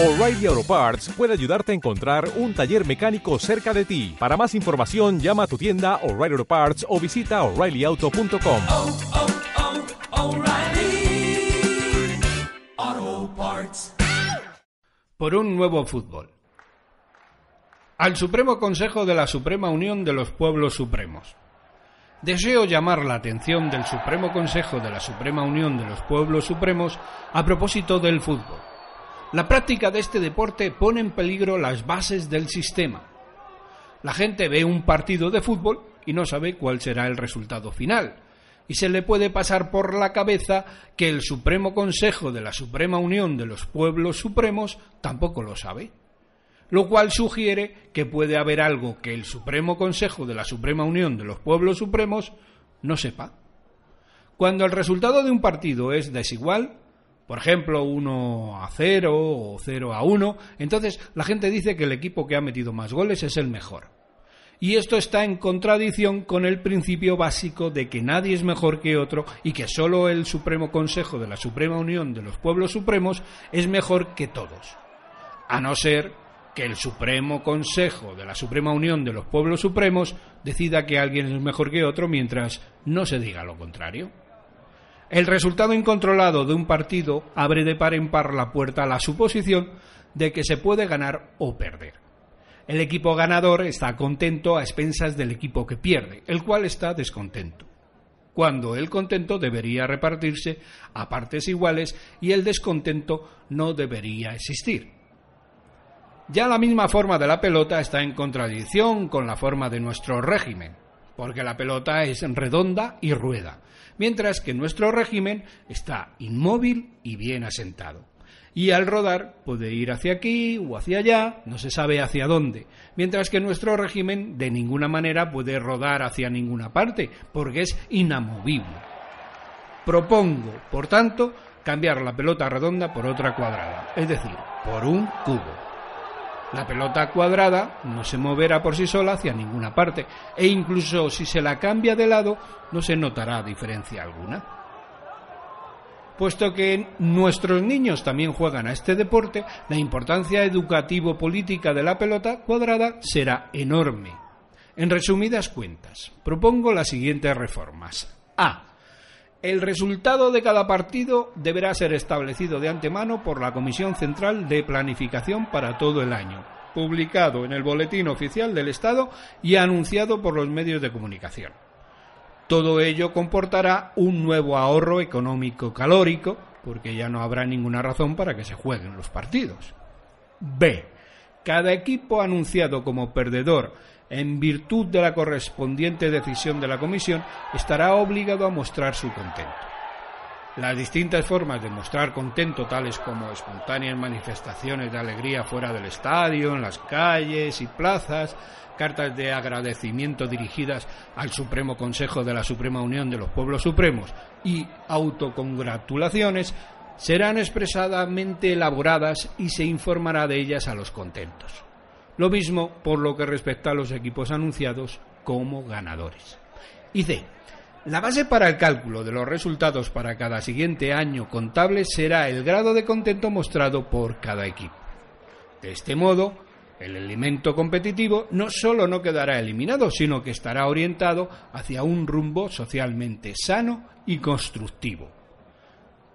O'Reilly Auto Parts puede ayudarte a encontrar un taller mecánico cerca de ti. Para más información, llama a tu tienda O'Reilly Auto Parts o visita oreillyauto.com. oh, oh, Parts. por un nuevo fútbol. Al Supremo Consejo de la Suprema Unión de los Pueblos Supremos. Deseo llamar la atención del Supremo Consejo de la Suprema Unión de los Pueblos Supremos a propósito del fútbol. La práctica de este deporte pone en peligro las bases del sistema. La gente ve un partido de fútbol y no sabe cuál será el resultado final. Y se le puede pasar por la cabeza que el Supremo Consejo de la Suprema Unión de los Pueblos Supremos tampoco lo sabe. Lo cual sugiere que puede haber algo que el Supremo Consejo de la Suprema Unión de los Pueblos Supremos no sepa. Cuando el resultado de un partido es desigual, por ejemplo, 1 a 0 o 0 a 1, entonces la gente dice que el equipo que ha metido más goles es el mejor. Y esto está en contradicción con el principio básico de que nadie es mejor que otro y que solo el Supremo Consejo de la Suprema Unión de los Pueblos Supremos es mejor que todos. A no ser que el Supremo Consejo de la Suprema Unión de los Pueblos Supremos decida que alguien es mejor que otro mientras no se diga lo contrario. El resultado incontrolado de un partido abre de par en par la puerta a la suposición de que se puede ganar o perder. El equipo ganador está contento a expensas del equipo que pierde, el cual está descontento. Cuando el contento debería repartirse a partes iguales y el descontento no debería existir. Ya la misma forma de la pelota está en contradicción con la forma de nuestro régimen, porque la pelota es redonda y rueda, mientras que nuestro régimen está inmóvil y bien asentado. Y al rodar puede ir hacia aquí o hacia allá, no se sabe hacia dónde, mientras que nuestro régimen de ninguna manera puede rodar hacia ninguna parte, porque es inamovible. Propongo, por tanto, cambiar la pelota redonda por otra cuadrada, es decir, por un cubo. La pelota cuadrada no se moverá por sí sola hacia ninguna parte e incluso si se la cambia de lado no se notará diferencia alguna. Puesto que nuestros niños también juegan a este deporte, la importancia educativo-política de la pelota cuadrada será enorme. En resumidas cuentas, propongo las siguientes reformas. A. El resultado de cada partido deberá ser establecido de antemano por la Comisión Central de Planificación para todo el año, publicado en el Boletín Oficial del Estado y anunciado por los medios de comunicación. Todo ello comportará un nuevo ahorro económico calórico, porque ya no habrá ninguna razón para que se jueguen los partidos. B. Cada equipo anunciado como perdedor en virtud de la correspondiente decisión de la Comisión, estará obligado a mostrar su contento. Las distintas formas de mostrar contento, tales como espontáneas manifestaciones de alegría fuera del estadio, en las calles y plazas, cartas de agradecimiento dirigidas al Supremo Consejo de la Suprema Unión de los Pueblos Supremos y autocongratulaciones, serán expresadamente elaboradas y se informará de ellas a los contentos. Lo mismo por lo que respecta a los equipos anunciados como ganadores. Y C. La base para el cálculo de los resultados para cada siguiente año contable será el grado de contento mostrado por cada equipo. De este modo, el elemento competitivo no solo no quedará eliminado, sino que estará orientado hacia un rumbo socialmente sano y constructivo.